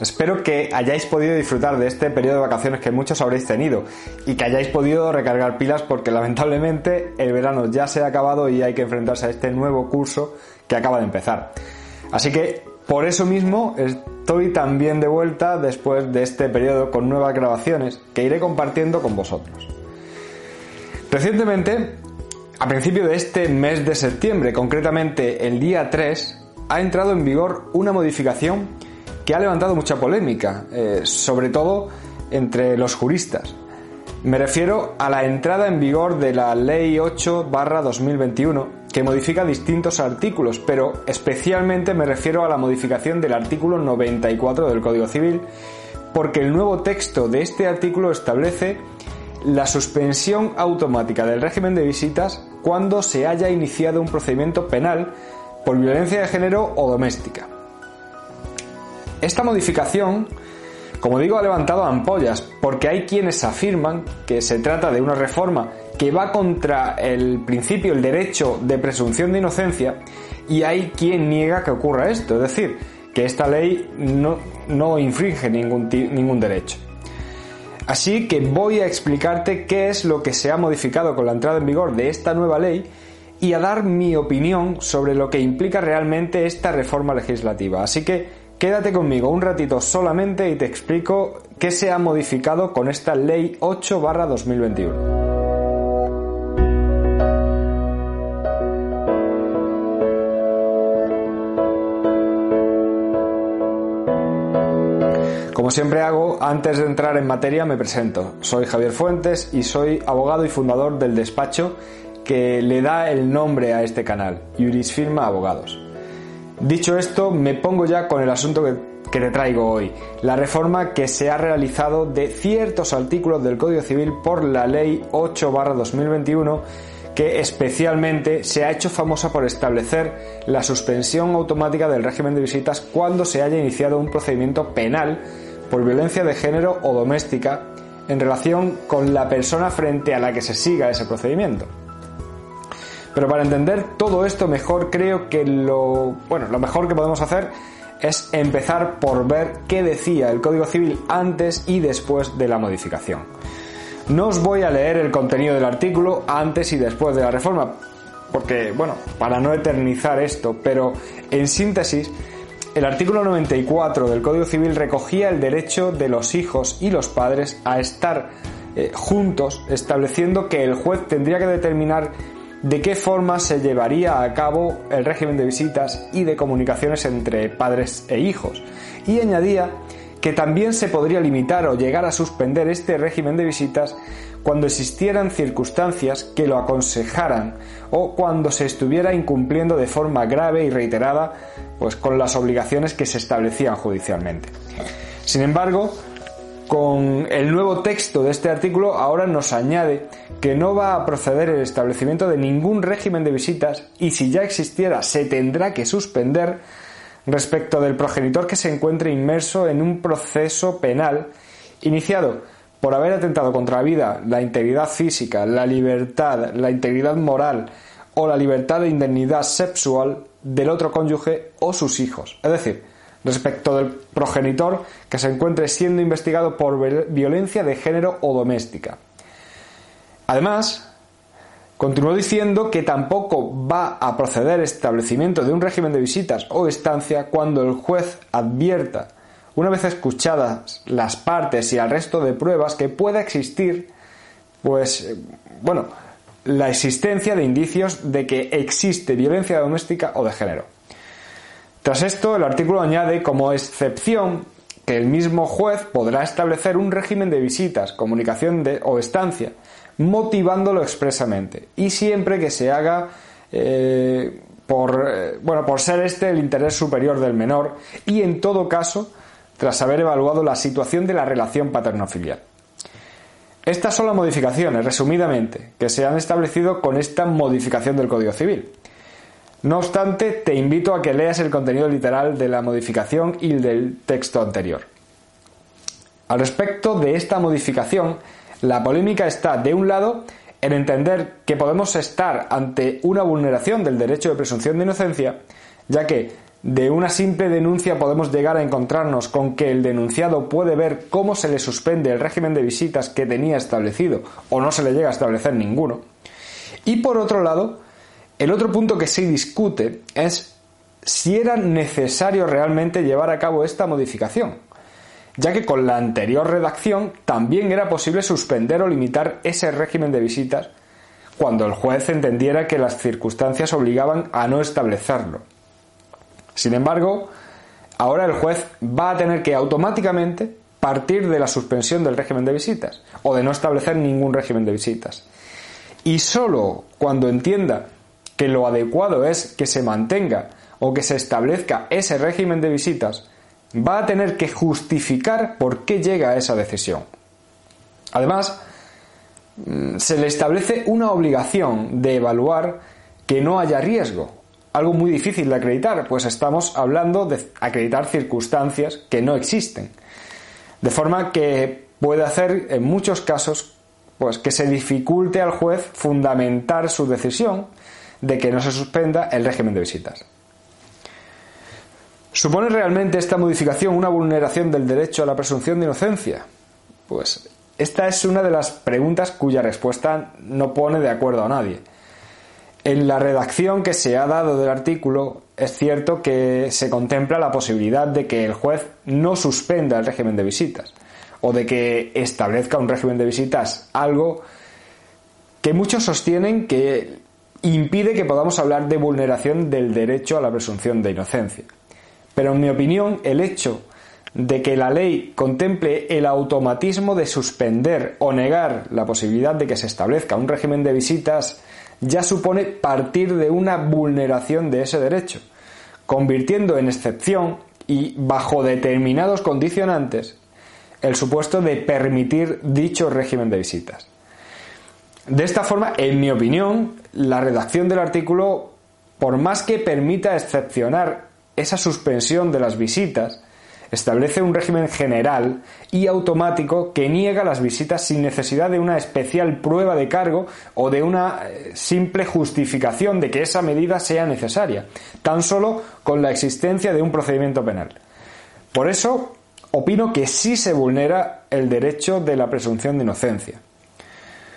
Espero que hayáis podido disfrutar de este periodo de vacaciones que muchos habréis tenido y que hayáis podido recargar pilas porque lamentablemente el verano ya se ha acabado y hay que enfrentarse a este nuevo curso que acaba de empezar. Así que por eso mismo estoy también de vuelta después de este periodo con nuevas grabaciones que iré compartiendo con vosotros. Recientemente, a principio de este mes de septiembre, concretamente el día 3, ha entrado en vigor una modificación ha levantado mucha polémica, eh, sobre todo entre los juristas. Me refiero a la entrada en vigor de la Ley 8 2021, que modifica distintos artículos, pero especialmente me refiero a la modificación del artículo 94 del Código Civil, porque el nuevo texto de este artículo establece la suspensión automática del régimen de visitas cuando se haya iniciado un procedimiento penal por violencia de género o doméstica. Esta modificación, como digo, ha levantado ampollas, porque hay quienes afirman que se trata de una reforma que va contra el principio, el derecho de presunción de inocencia, y hay quien niega que ocurra esto, es decir, que esta ley no, no infringe ningún, ningún derecho. Así que voy a explicarte qué es lo que se ha modificado con la entrada en vigor de esta nueva ley y a dar mi opinión sobre lo que implica realmente esta reforma legislativa. Así que Quédate conmigo un ratito solamente y te explico qué se ha modificado con esta Ley 8 2021. Como siempre hago, antes de entrar en materia me presento. Soy Javier Fuentes y soy abogado y fundador del despacho que le da el nombre a este canal, Juris Firma Abogados. Dicho esto, me pongo ya con el asunto que, te traigo hoy, la reforma que se ha realizado de ciertos artículos del Código Civil por la Ley 8-2021 que especialmente se ha hecho famosa por establecer la suspensión automática del régimen de visitas cuando se haya iniciado un procedimiento penal por violencia de género o doméstica en relación con la persona frente a la que se siga ese procedimiento. Pero para entender todo esto mejor, creo que lo, bueno, lo mejor que podemos hacer es empezar por ver qué decía el Código Civil antes y después de la modificación. No os voy a leer el contenido del artículo antes y después de la reforma, porque, bueno, para no eternizar esto, pero en síntesis, el artículo 94 del Código Civil recogía el derecho de los hijos y los padres a estar eh, juntos, estableciendo que el juez tendría que determinar de qué forma se llevaría a cabo el régimen de visitas y de comunicaciones entre padres e hijos. Y añadía que también se podría limitar o llegar a suspender este régimen de visitas cuando existieran circunstancias que lo aconsejaran o cuando se estuviera incumpliendo de forma grave y reiterada pues con las obligaciones que se establecían judicialmente. Sin embargo, con el nuevo texto de este artículo ahora nos añade que no va a proceder el establecimiento de ningún régimen de visitas y si ya existiera se tendrá que suspender respecto del progenitor que se encuentre inmerso en un proceso penal iniciado por haber atentado contra la vida, la integridad física, la libertad, la integridad moral o la libertad de indemnidad sexual del otro cónyuge o sus hijos. Es decir, respecto del progenitor que se encuentre siendo investigado por violencia de género o doméstica. Además, continuó diciendo que tampoco va a proceder establecimiento de un régimen de visitas o estancia cuando el juez advierta, una vez escuchadas las partes y el resto de pruebas, que pueda existir, pues, bueno, la existencia de indicios de que existe violencia doméstica o de género. Tras esto, el artículo añade como excepción que el mismo juez podrá establecer un régimen de visitas, comunicación de, o estancia, motivándolo expresamente, y siempre que se haga eh, por, eh, bueno, por ser este el interés superior del menor y en todo caso tras haber evaluado la situación de la relación paterno-filial. Estas son las modificaciones, resumidamente, que se han establecido con esta modificación del Código Civil. No obstante, te invito a que leas el contenido literal de la modificación y del texto anterior. Al respecto de esta modificación, la polémica está, de un lado, en entender que podemos estar ante una vulneración del derecho de presunción de inocencia, ya que de una simple denuncia podemos llegar a encontrarnos con que el denunciado puede ver cómo se le suspende el régimen de visitas que tenía establecido o no se le llega a establecer ninguno. Y por otro lado, el otro punto que se discute es si era necesario realmente llevar a cabo esta modificación, ya que con la anterior redacción también era posible suspender o limitar ese régimen de visitas cuando el juez entendiera que las circunstancias obligaban a no establecerlo. Sin embargo, ahora el juez va a tener que automáticamente partir de la suspensión del régimen de visitas o de no establecer ningún régimen de visitas. Y solo cuando entienda que lo adecuado es que se mantenga o que se establezca ese régimen de visitas, va a tener que justificar por qué llega a esa decisión. Además, mm, se le establece una obligación de evaluar que no haya riesgo algo muy difícil de acreditar, pues estamos hablando de acreditar circunstancias que no existen. De forma que puede hacer en muchos casos pues que se dificulte al juez fundamentar su decisión de que no se suspenda el régimen de visitas. ¿Supone realmente esta modificación una vulneración del derecho a la presunción de inocencia? Pues esta es una de las preguntas cuya respuesta no pone de acuerdo a nadie. En la redacción que se ha dado del artículo es cierto que se contempla la posibilidad de que el juez no suspenda el régimen de visitas o de que establezca un régimen de visitas, algo que muchos sostienen que impide que podamos hablar de vulneración del derecho a la presunción de inocencia. Pero en mi opinión, el hecho de que la ley contemple el automatismo de suspender o negar la posibilidad de que se establezca un régimen de visitas ya supone partir de una vulneración de ese derecho, convirtiendo en excepción y bajo determinados condicionantes el supuesto de permitir dicho régimen de visitas. De esta forma, en mi opinión, la redacción del artículo, por más que permita excepcionar esa suspensión de las visitas, establece un régimen general y automático que niega las visitas sin necesidad de una especial prueba de cargo o de una eh, simple justificación de que esa medida sea necesaria, tan solo con la existencia de un procedimiento penal. Por eso, opino que sí se vulnera el derecho de la presunción de inocencia.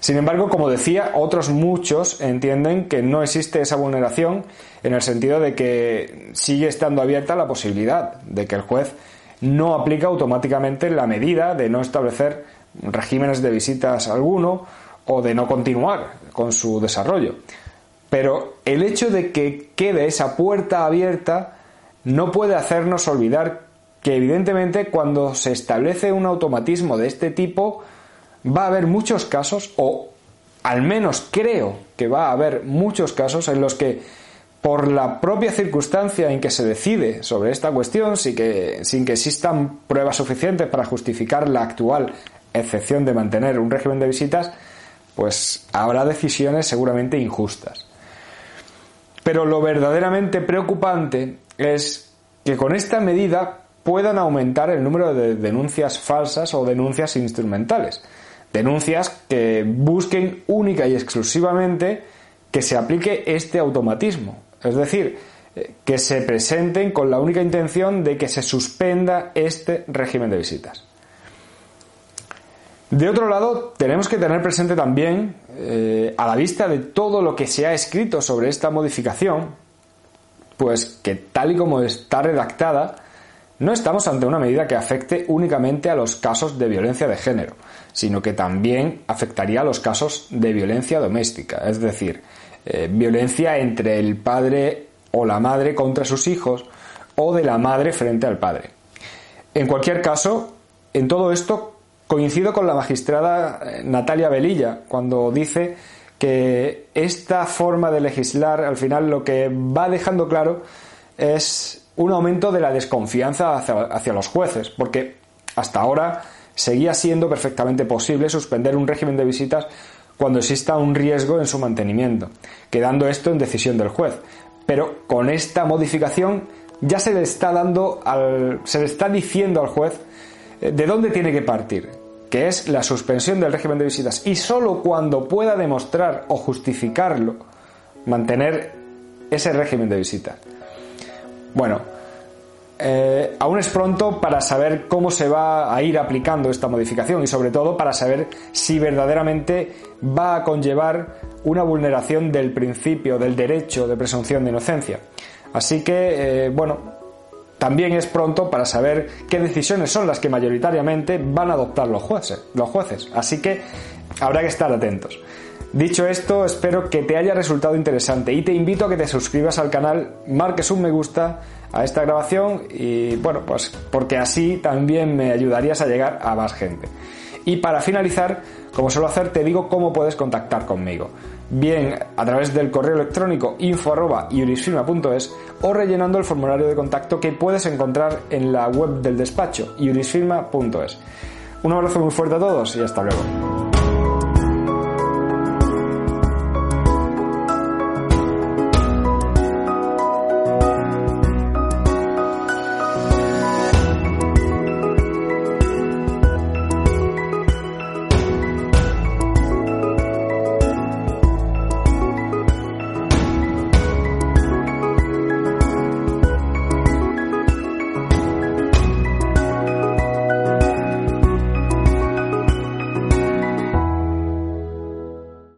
Sin embargo, como decía, otros muchos entienden que no existe esa vulneración en el sentido de que sigue estando abierta la posibilidad de que el juez no aplica automáticamente la medida de no establecer regímenes de visitas alguno o de no continuar con su desarrollo. Pero el hecho de que quede esa puerta abierta no puede hacernos olvidar que evidentemente cuando se establece un automatismo de este tipo va a haber muchos casos o al menos creo que va a haber muchos casos en los que por la propia circunstancia en que se decide sobre esta cuestión, sin que, sin que existan pruebas suficientes para justificar la actual excepción de mantener un régimen de visitas, pues habrá decisiones seguramente injustas. Pero lo verdaderamente preocupante es que con esta medida puedan aumentar el número de denuncias falsas o denuncias instrumentales. Denuncias que busquen única y exclusivamente que se aplique este automatismo, es decir, eh, que se presenten con la única intención de que se suspenda este régimen de visitas. De otro lado, tenemos que tener presente también, eh, a la vista de todo lo que se ha escrito sobre esta modificación, pues que tal y como está redactada, no estamos ante una medida que afecte únicamente a los casos de violencia de género, sino que también afectaría a los casos de violencia doméstica, es decir, eh, violencia entre el padre o la madre contra sus hijos o de la madre frente al padre. En cualquier caso, en todo esto coincido con la magistrada eh, Natalia Velilla cuando dice que esta forma de legislar al final lo que va dejando claro es un aumento de la desconfianza hacia, los jueces, porque hasta ahora seguía siendo perfectamente posible suspender un régimen de visitas cuando exista un riesgo en su mantenimiento, quedando esto en decisión del juez. Pero con esta modificación ya se le está dando al, se le está diciendo al juez eh, de dónde tiene que partir, que es la suspensión del régimen de visitas y solo cuando pueda demostrar o justificarlo mantener ese régimen de visitas. Bueno, eh, aún es pronto para saber cómo se va a ir aplicando esta modificación y sobre todo para saber si verdaderamente va a conllevar una vulneración del principio del derecho de presunción de inocencia. Así que, eh, bueno, también es pronto para saber qué decisiones son las que mayoritariamente van a adoptar los jueces. Los jueces. Así que habrá que estar atentos. Dicho esto, espero que te haya resultado interesante y te invito a que te suscribas al canal, marques un me gusta a esta grabación y bueno, pues porque así también me ayudarías a llegar a más gente. Y para finalizar, como suelo hacer, te digo cómo puedes contactar conmigo. Bien a través del correo electrónico info o rellenando el formulario de contacto que puedes encontrar en la web del despacho iurisfirma.es. Un abrazo muy fuerte a todos y hasta luego.